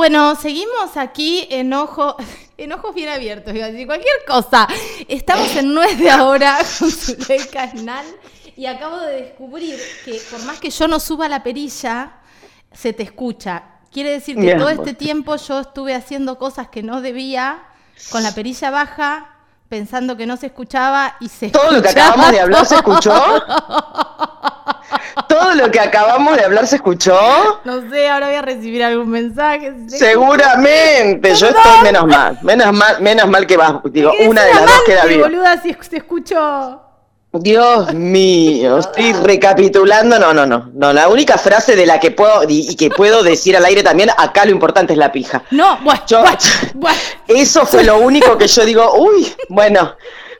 Bueno, seguimos aquí en ojo, en ojos bien abiertos, iba a decir cualquier cosa. Estamos en Nuez de Ahora con Zuleika Esnal y acabo de descubrir que por más que yo no suba la perilla, se te escucha. Quiere decir que Bien, todo este tiempo yo estuve haciendo cosas que no debía, con la perilla baja, pensando que no se escuchaba y se Todo lo que acabamos de hablar se escuchó. Todo lo que acabamos de hablar se escuchó. No sé, ahora voy a recibir algún mensaje. Seguramente, yo estoy menos mal, menos mal, menos mal que vas, digo, una de las dos queda viva. boluda, si se escuchó. Dios mío, estoy recapitulando, no, no, no, no, la única frase de la que puedo y, y que puedo decir al aire también, acá lo importante es la pija. No, bueno, Yo- bueno, bueno. Eso fue lo único que yo digo, uy, bueno,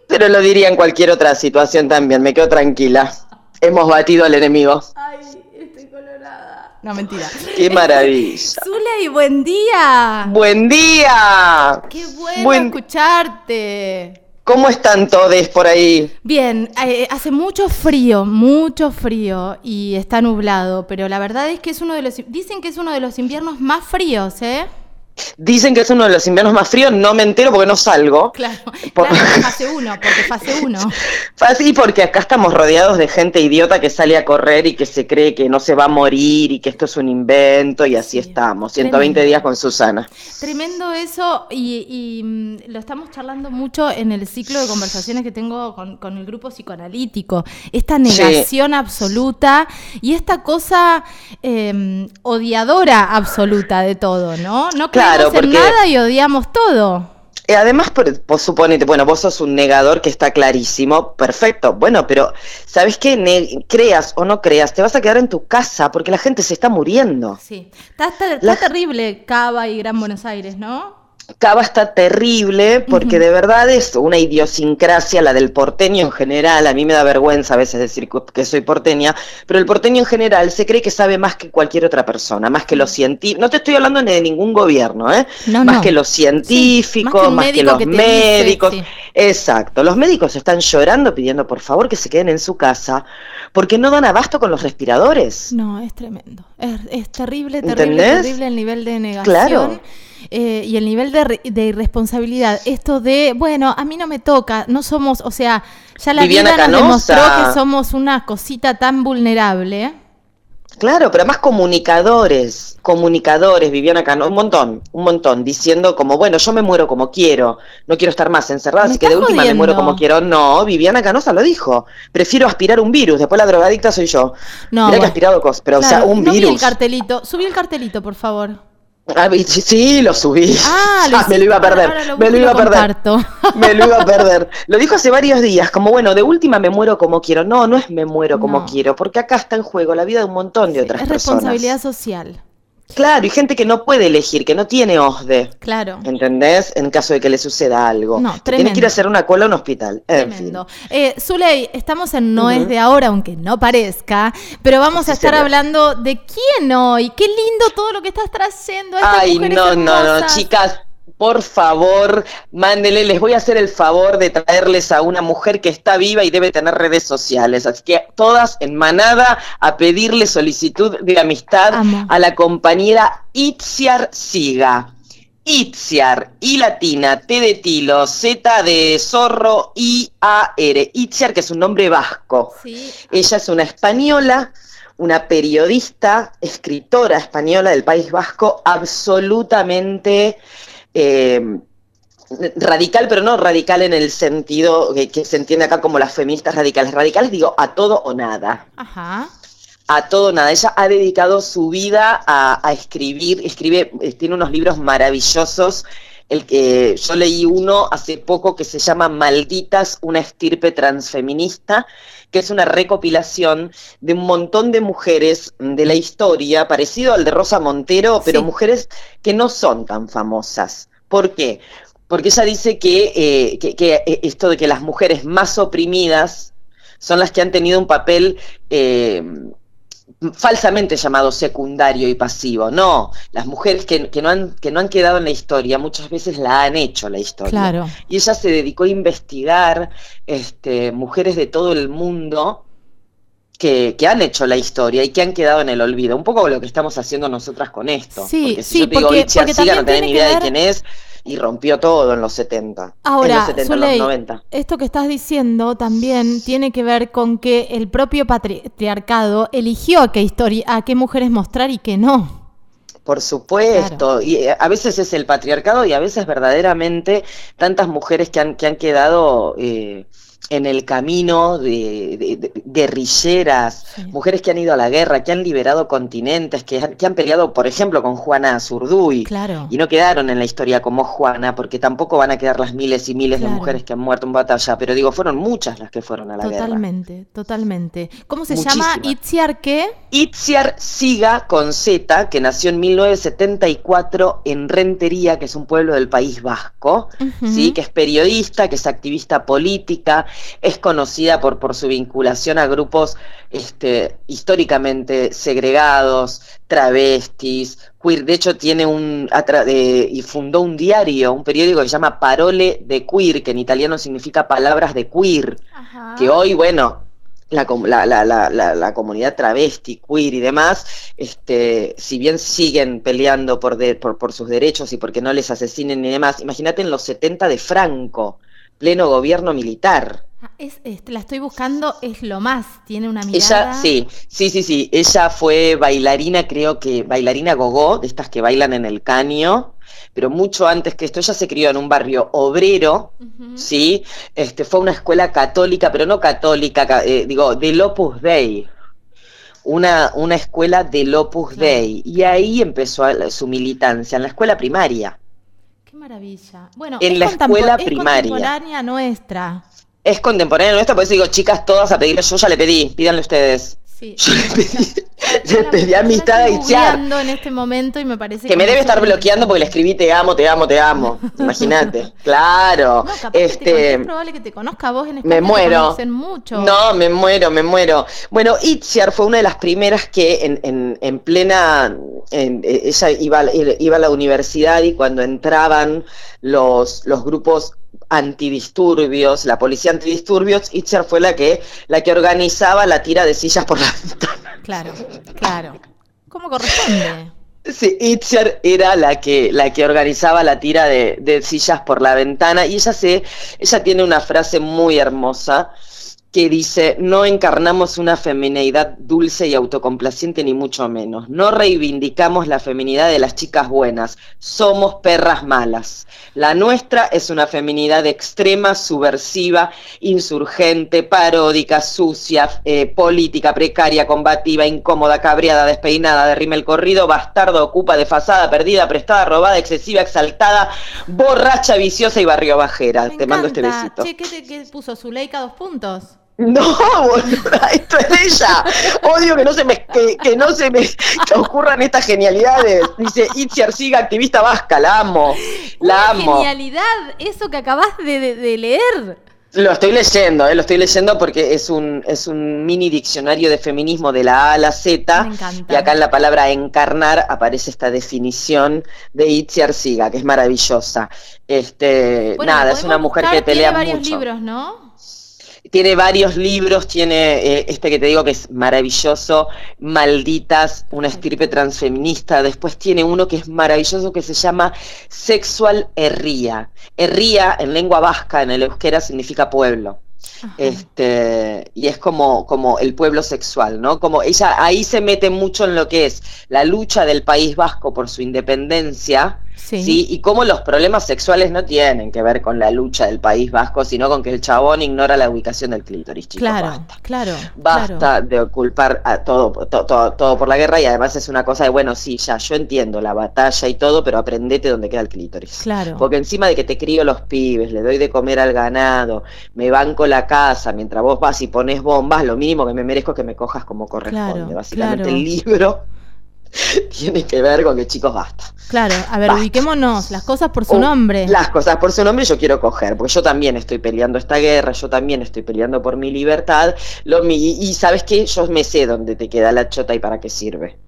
pero lo diría en cualquier otra situación también, me quedo tranquila. Hemos batido al enemigo. Ay, estoy colorada. No, mentira. Qué maravilla. Zuley, buen día. Buen día. Qué bueno Buen- escucharte. ¿Cómo están todos por ahí? Bien, eh, hace mucho frío, mucho frío y está nublado, pero la verdad es que es uno de los, dicen que es uno de los inviernos más fríos, ¿eh? Dicen que es uno de los inviernos más fríos, no me entero porque no salgo. Claro, Por- claro, fase 1, porque fase 1. Así porque acá estamos rodeados de gente idiota que sale a correr y que se cree que no se va a morir y que esto es un invento y así Sí, estamos. 120 tremendo. días con Susana. Tremendo eso y, y, mm, lo estamos charlando mucho en el ciclo de conversaciones que tengo con, con el grupo psicoanalítico. Esta negación absoluta y esta cosa eh, odiadora absoluta de todo, ¿no? No Claro, en porque- nada y odiamos todo. Eh, además, por, por suponete, bueno, vos sos un negador que está clarísimo, perfecto, bueno, pero ¿sabes qué? Ne- creas o no creas, te vas a quedar en tu casa porque la gente se está muriendo. Sí, está, está- está La- terrible Cava y Gran Buenos Aires, ¿no? Cava está terrible porque de verdad es una idiosincrasia, la del porteño en general. A mí me da vergüenza a veces decir que soy porteña, pero el porteño en general se cree que sabe más que cualquier otra persona, más que los científicos. No te estoy hablando ni de ningún gobierno, ¿eh? No, más no. que los científicos, más que, los que te dice, médicos. sí. Exacto, los médicos están llorando pidiendo por favor que se queden en su casa porque no dan abasto con los respiradores. No, es tremendo. Es, es terrible, terrible, ¿Entendés? terrible el nivel de negación. Claro. eh, y el nivel de, de irresponsabilidad. Esto de, bueno, a mí no me toca, no somos, o sea, ya la Viviana vida nos Canosa. demostró que somos una cosita tan vulnerable. Claro, pero además comunicadores, comunicadores, Viviana Cano, un montón, un montón, diciendo como, bueno, yo me muero como quiero, no quiero estar más encerrada, Me así que de última me muero como quiero. No, Viviana Canosa lo dijo, prefiero aspirar un virus, después la drogadicta soy yo. No, Mirá que bueno. aspirado cosas, pero o sea, un no vi el virus. cartelito. Subí el cartelito, por favor. Ah, sí, lo subí. Ah, lo me lo iba a perder, lo me lo iba a perder. Me lo iba a perder. Lo dijo hace varios días, como bueno, de última me muero como quiero. No, no es me muero como No. quiero, porque acá está en juego la vida de un montón de otras es personas. responsabilidad social. Claro, y gente que no puede elegir, que no tiene OSDE. Claro. ¿Entendés? En caso de que le suceda algo. No, Que Tiene que ir tremendo. a hacer una cola a un hospital. En Tremendo. Eh, Zuley, estamos en No es de ahora, aunque no parezca, pero vamos a estar hablando de quién hoy. Qué lindo todo lo que estás trayendo. fin. Ay, no, no, no, chicas. Por favor, mándele, les voy a hacer el favor de traerles a una mujer que está viva y debe tener redes sociales. Así que todas en manada a pedirle solicitud de amistad Amo. a la compañera Itziar Siga. Itziar, I latina, T de tilo, Z de zorro, I A R. Itziar, que es un nombre vasco. Sí. Ella es una española, una periodista, escritora española del País Vasco, absolutamente eh, radical, pero no radical en el sentido que, que se entiende acá como las feministas radicales. Radicales digo a todo o nada. Ajá. A todo o nada. Ella ha dedicado su vida a, a escribir, escribe, eh, tiene unos libros maravillosos. El que yo leí uno hace poco que se llama Malditas, una estirpe transfeminista, que es una recopilación de un montón de mujeres de la historia, parecido al de Rosa Montero, pero Sí. mujeres que no son tan famosas. ¿Por qué? Porque ella dice que, eh, que- que, eh, esto de que las mujeres más oprimidas son las que han tenido un papel eh, falsamente llamado secundario y pasivo. No, las mujeres que, que no han, que no han quedado en la historia muchas veces la han hecho la historia. Claro. Y ella se dedicó a investigar este, mujeres de todo el mundo que, han hecho la historia y que han quedado en el olvido. Un poco lo que estamos haciendo nosotras con esto. Sí, porque si yo te digo, porque, porque no tenés tiene ni que idea de quién es y rompió todo en los 70. en Ahora, los 70, en los Zuley, 90. esto que estás diciendo también tiene que ver con que el propio patriarcado eligió a qué historia, a qué mujeres mostrar y qué no. Por supuesto, y eh, a veces es el patriarcado y a veces verdaderamente tantas mujeres que han, que han quedado eh, en el camino de, de- de- guerrilleras, Sí. mujeres que han ido a la guerra, que han liberado continentes, que han, que han peleado, por ejemplo, con Juana Zurduy. Claro. Y no quedaron en la historia como Juana, porque tampoco van a quedar las miles y miles Claro. de mujeres que han muerto en batalla, pero digo, fueron muchas las que fueron a la guerra. Totalmente, totalmente. ¿Cómo se llama? Itziar qué? Itziar Siga con Z, que nació en 1974 en Rentería, que es un pueblo del País Vasco. ¿sí? que es periodista, que es activista política, es conocida por, por su vinculación a grupos este, históricamente segregados, travestis, queer. De hecho, tiene un atra- de- y fundó un diario, un periódico que se llama Parole de Queer, que en italiano significa palabras de queer Ajá. que hoy, bueno, la, com- la, la, la, la, la comunidad travesti, queer y demás, este, si bien siguen peleando por, de- por, por sus derechos y porque no les asesinen y demás, imagínate en los 70 de Franco, pleno gobierno militar. Ah, Es, es- la estoy buscando, es lo más, tiene una Ella, mirada. sí, sí, sí, sí, ella fue bailarina, creo que bailarina gogó, de estas que bailan en el caño, pero mucho antes que esto, ella se crió en un barrio obrero. ¿sí? Este, fue a una escuela católica, pero no católica, ca- eh, digo, del Opus Dei. Una, una escuela del Opus. Dei. Y ahí empezó su militancia, en la escuela primaria. Maravilla. Bueno, En es la escuela es primaria. contemporánea nuestra. Es contemporánea nuestra, por eso digo, chicas, todas a pedir, yo ya le pedí, pídanle ustedes. Sí. Yo le pedí, le amistad a googleando en este momento y me parece Que me debe estar bloqueando porque le escribí te amo, te amo, te amo. Imagínate. Claro. No, capaz que te este. es probable que te conozca vos en España. Me muero. mucho. No, me muero, me muero. Bueno, Itziar fue una de las primeras que en, en- en plena, en- eh, ella iba, a- iba a la universidad y cuando entraban los, los grupos antidisturbios, la policía antidisturbios, Itziar fue la que, la que organizaba la tira de sillas por la ventana. Claro, claro. ¿Cómo corresponde? Sí, Itziar era la que, la que organizaba la tira de, de sillas por la ventana y ella, se, ella tiene una frase muy hermosa que dice, no encarnamos una femineidad dulce y autocomplaciente ni mucho menos, no reivindicamos la feminidad de las chicas buenas, somos perras malas. La nuestra es una feminidad extrema, subversiva, insurgente, paródica, sucia, eh, política, precaria, combativa, incómoda, cabreada, despeinada, de rímel corrido, bastarda, ocupa, desfasada, perdida, prestada, robada, excesiva, exaltada, borracha, viciosa y barrio bajera. Me Te mando este besito. Che, ¿qué, te- qué puso? ¿Zuleika dos puntos? No, boluda, esto es ella. Odio que no se me, que, que no se me ocurran estas genialidades. Dice Itziar Siga, activista vasca, la amo. La Una amo. genialidad, eso que acabas de, de- de leer. Lo estoy leyendo, eh, lo estoy leyendo porque es un, es un mini diccionario de feminismo de la A a la Z. Me encanta. Y acá en la palabra encarnar aparece esta definición de Itziar Siga, que es maravillosa. Este, Bueno, nada, es una mujer que pelea Tiene varios mucho. libros, ¿no? Tiene varios libros, tiene eh, este que te digo que es maravilloso, Malditas, una estirpe transfeminista. Después tiene uno que es maravilloso que se llama Sexual Herría. Herría en lengua vasca, en el euskera, significa pueblo. Ajá. Este, y es como, como el pueblo sexual, ¿no? Como ella ahí se mete mucho en lo que es la lucha del País Vasco por su independencia, Sí. ¿sí? Y cómo los problemas sexuales no tienen que ver con la lucha del País Vasco, sino con que el chabón ignora la ubicación del clítoris, chicos. Claro, basta. claro. Basta claro. de culpar a todo, to- to- todo por la guerra y además es una cosa de, bueno, sí, ya, yo entiendo la batalla y todo, pero aprendete dónde queda el clítoris. Claro. Porque encima de que te crío los pibes, le doy de comer al ganado, me banco la casa, mientras vos vas y pones bombas, lo mínimo que me merezco es que me cojas como corresponde. Claro, Básicamente el libro tiene que ver con que chicos basta. Claro, a ver, Basta. ubiquémonos, las cosas por su Oh, nombre. Las cosas por su nombre yo quiero coger, porque yo también estoy peleando esta guerra, yo también estoy peleando por mi libertad, lo, mi- y sabes qué, yo me sé dónde te queda la chota y para qué sirve.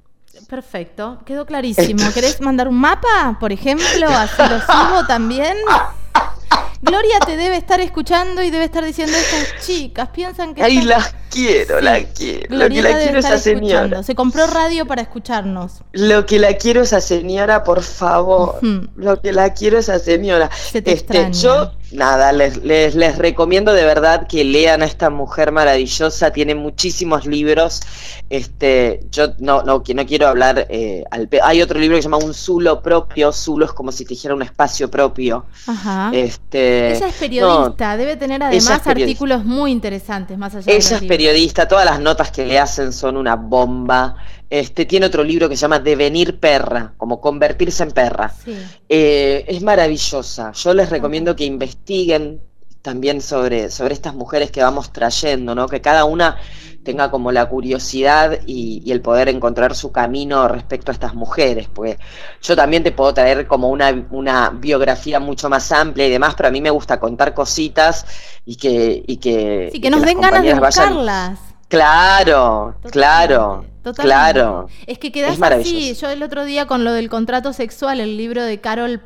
Perfecto, quedó clarísimo. ¿Querés mandar un mapa, por ejemplo? Así lo subo también. Gloria te debe estar escuchando y debe estar diciendo estas chicas, piensan que Ay, están- quiero, la quiero. lo que la quiero es esa señora. Se compró radio para escucharnos. Lo que la quiero esa señora, por favor. Lo que la quiero esa señora. este, yo nada, les, les, recomiendo de verdad que lean a esta mujer maravillosa, tiene muchísimos libros. Este, yo no, no, no quiero hablar eh, al hay otro libro que se llama Un Zulo propio, Zulo es como si te dijera un espacio propio. Ajá. Este, ella es periodista, debe tener además artículos muy interesantes más allá Ella es periodista, todas las notas que le hacen son una bomba. Este, tiene otro libro que se llama Devenir perra, como convertirse en perra. Eh, es maravillosa. Yo les recomiendo que investiguen también sobre, sobre estas mujeres que vamos trayendo, ¿no? Que cada una tenga como la curiosidad y, el poder encontrar su camino respecto a estas mujeres. Pues yo también te puedo traer como una, una biografía mucho más amplia y demás, pero a mí me gusta contar cositas y que... Y que, sí, que, nos den ganas de buscarlas. Claro, claro. Claro. Es que quedas así. Yo el otro día con lo del contrato sexual, el libro de Carol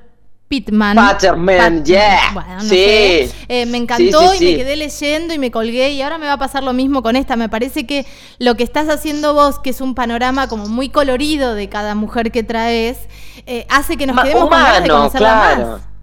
Pittman. Patterman, yeah. sí. Eh, me encantó y me quedé leyendo y me colgué y ahora me va a pasar lo mismo con esta. Me parece que lo que estás haciendo vos, que es un panorama como muy colorido de cada mujer que traes, eh, hace que nos quedemos con ganas de conocerla más.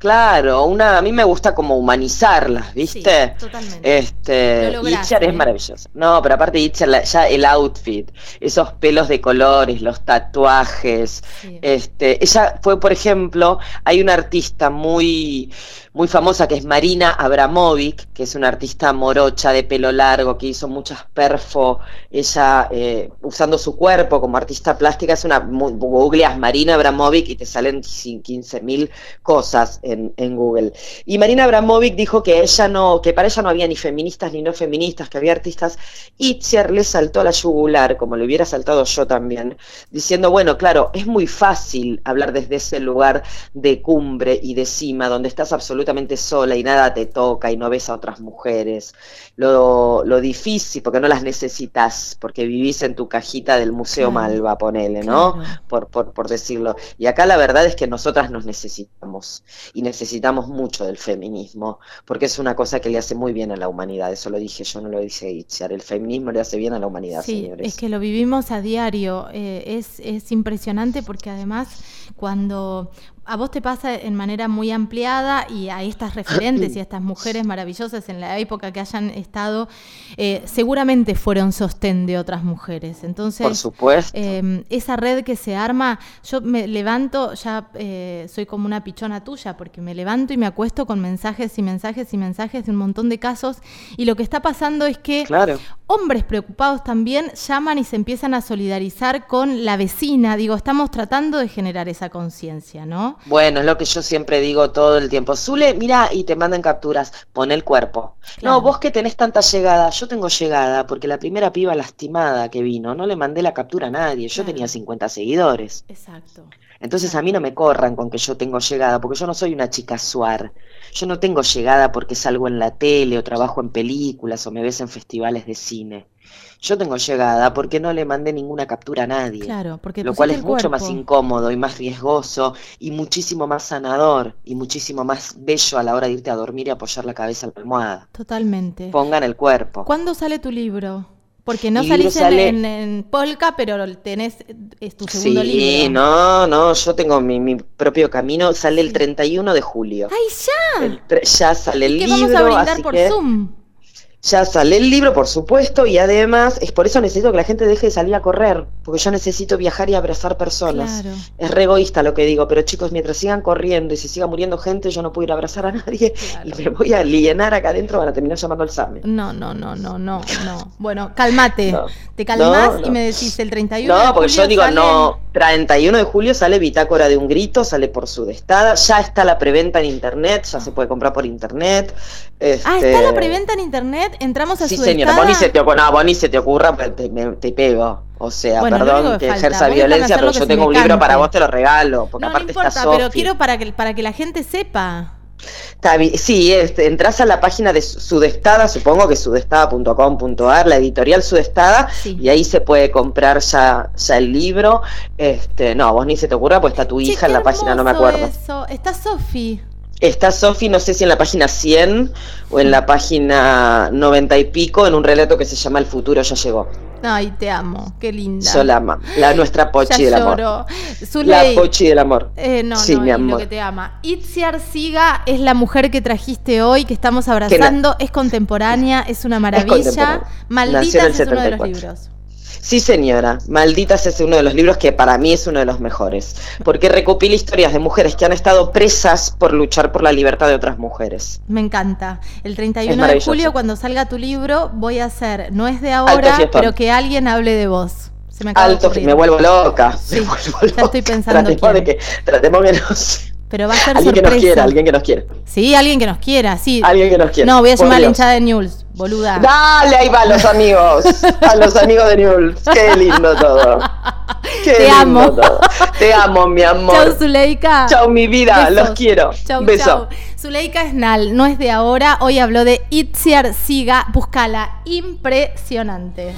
Claro, una, a mí me gusta como humanizarlas, ¿viste? Sí, totalmente. Este, Itcher es ¿eh? maravilloso. No, pero aparte Itcher, ya el outfit, esos pelos de colores, los tatuajes. Este, ella fue, por ejemplo, hay una artista muy, muy famosa que es Marina Abramovic, que es una artista morocha de pelo largo, que hizo muchas perfo, ella eh, usando su cuerpo como artista plástica, es una, googleas Marina Abramovic y te salen 15 mil cosas en, en, Google. Y Marina Abramovic dijo que ella no, que para ella no había ni feministas ni no feministas, que había artistas, y Itziar le saltó a la yugular, como le hubiera saltado yo también, diciendo, bueno, claro, es muy fácil hablar desde ese lugar de cumbre y de cima, donde estás absolutamente absolutamente sola y nada te toca y no ves a otras mujeres. Lo, lo difícil, porque no las necesitas, porque vivís en tu cajita del Museo Malva, ponele, ¿no? Por, por, por decirlo. Y acá la verdad es que nosotras nos necesitamos y necesitamos mucho del feminismo, porque es una cosa que le hace muy bien a la humanidad. Eso lo dije yo, no lo dice Itziar. El feminismo le hace bien a la humanidad, sí, señores. Es que lo vivimos a diario. Eh, es, es impresionante porque además cuando a vos te pasa en manera muy ampliada y a estas referentes y a estas mujeres maravillosas en la época que hayan estado, eh, seguramente fueron sostén de otras mujeres. Entonces, Por supuesto. Em, esa red que se arma, yo me levanto, ya eh, soy como una pichona tuya, porque me levanto y me acuesto con mensajes y mensajes y mensajes de un montón de casos y lo que está pasando es que hombres preocupados también llaman y se empiezan a solidarizar con la vecina. Digo, estamos tratando de generar esa conciencia, ¿no? Bueno, es lo que yo siempre digo todo el tiempo. Zule, mira, y te mandan capturas, pon el cuerpo. No, vos que tenés tanta llegada, yo tengo llegada, porque la primera piba lastimada que vino, no le mandé la captura a nadie, yo tenía 50 seguidores. Exacto. Entonces a mí no me corran con que yo tengo llegada, porque yo no soy una chica suar. Yo no tengo llegada porque salgo en la tele o trabajo en películas o me ves en festivales de cine. Yo tengo llegada porque no le mandé ninguna captura a nadie. Claro, porque lo cual es mucho más incómodo y más riesgoso y muchísimo más sanador y muchísimo más bello a la hora de irte a dormir y apoyar la cabeza en la almohada. Totalmente. Pongan el cuerpo. ¿Cuándo sale tu libro? Porque no salís en, Polka, pero tenés, es tu segundo libro. Sí, no, no, yo tengo mi, propio camino, sale el 31 de julio. ¡Ay, ya! ya sale el libro. vamos a brindar por Zoom? Ya sale el libro, por supuesto, y además es por eso necesito que la gente deje de salir a correr, porque yo necesito viajar y abrazar personas. Es re egoísta lo que digo, pero chicos, mientras sigan corriendo y se siga muriendo gente, yo no puedo ir a abrazar a nadie y me voy a alienar acá adentro, van a terminar llamando al SAME. No, no, no, no, no, no. Bueno, cálmate. Te calmas y me decís el 31 No, porque yo digo, no, 31 de julio sale Bitácora de un Grito, sale por su destada, ya está la preventa en internet, ya se puede comprar por internet. Ah, está la este, preventa en internet, entramos a sí, su señora, vos ni se te, no, se te ocurra, te, te pego. O sea, perdón que, ejerza violencia, pero yo tengo un libro para vos, te lo regalo. Porque no, aparte no importa, pero quiero para que, para que la gente sepa. Sí, entras a la página de Sudestada, supongo que sudestada.com.ar, la editorial Sudestada, y ahí se puede comprar ya, ya el libro. Este, no, vos ni se te ocurra, pues está tu hija en la página, no me acuerdo. Está Sofi. Está Sofi, no sé si en la página 100 o en la página 90 y pico, en un relato que se llama El futuro ya llegó. Ay, te amo, qué linda. Solama, la nuestra Pochi del amor. la Pochi del amor. Eh, no, sí, mi amor. Lo que te ama. Itziar Siga es la mujer que trajiste hoy, que estamos abrazando, es contemporánea, es una maravilla. Maldita es uno de los libros. Sí, señora. Malditas es uno de los libros que para mí es uno de los mejores, porque recopila historias de mujeres que han estado presas por luchar por la libertad de otras mujeres. Me encanta. El 31 de julio, cuando salga tu libro, voy a hacer, no es de ahora, pero que alguien hable de vos. Se me Alto, me vuelvo loca. Sí, me vuelvo ya estoy pensando. Tratemos, de que, tratemos que nos pero va a ser alguien que nos quiera, alguien que nos quiera. Sí, alguien que nos quiera, sí. Alguien que nos quiera. No, voy a llamar a la hinchada de News, boluda. Dale, ahí va los amigos. a los amigos de News. Qué lindo todo. Qué Te amo. Te amo, mi amor. Chau, Zuleika. Chau, mi vida. Los quiero. Chau, Beso. Chau. Zuleika Esnal, no es de ahora. Hoy habló de Itziar Siga. Búscala. Impresionante.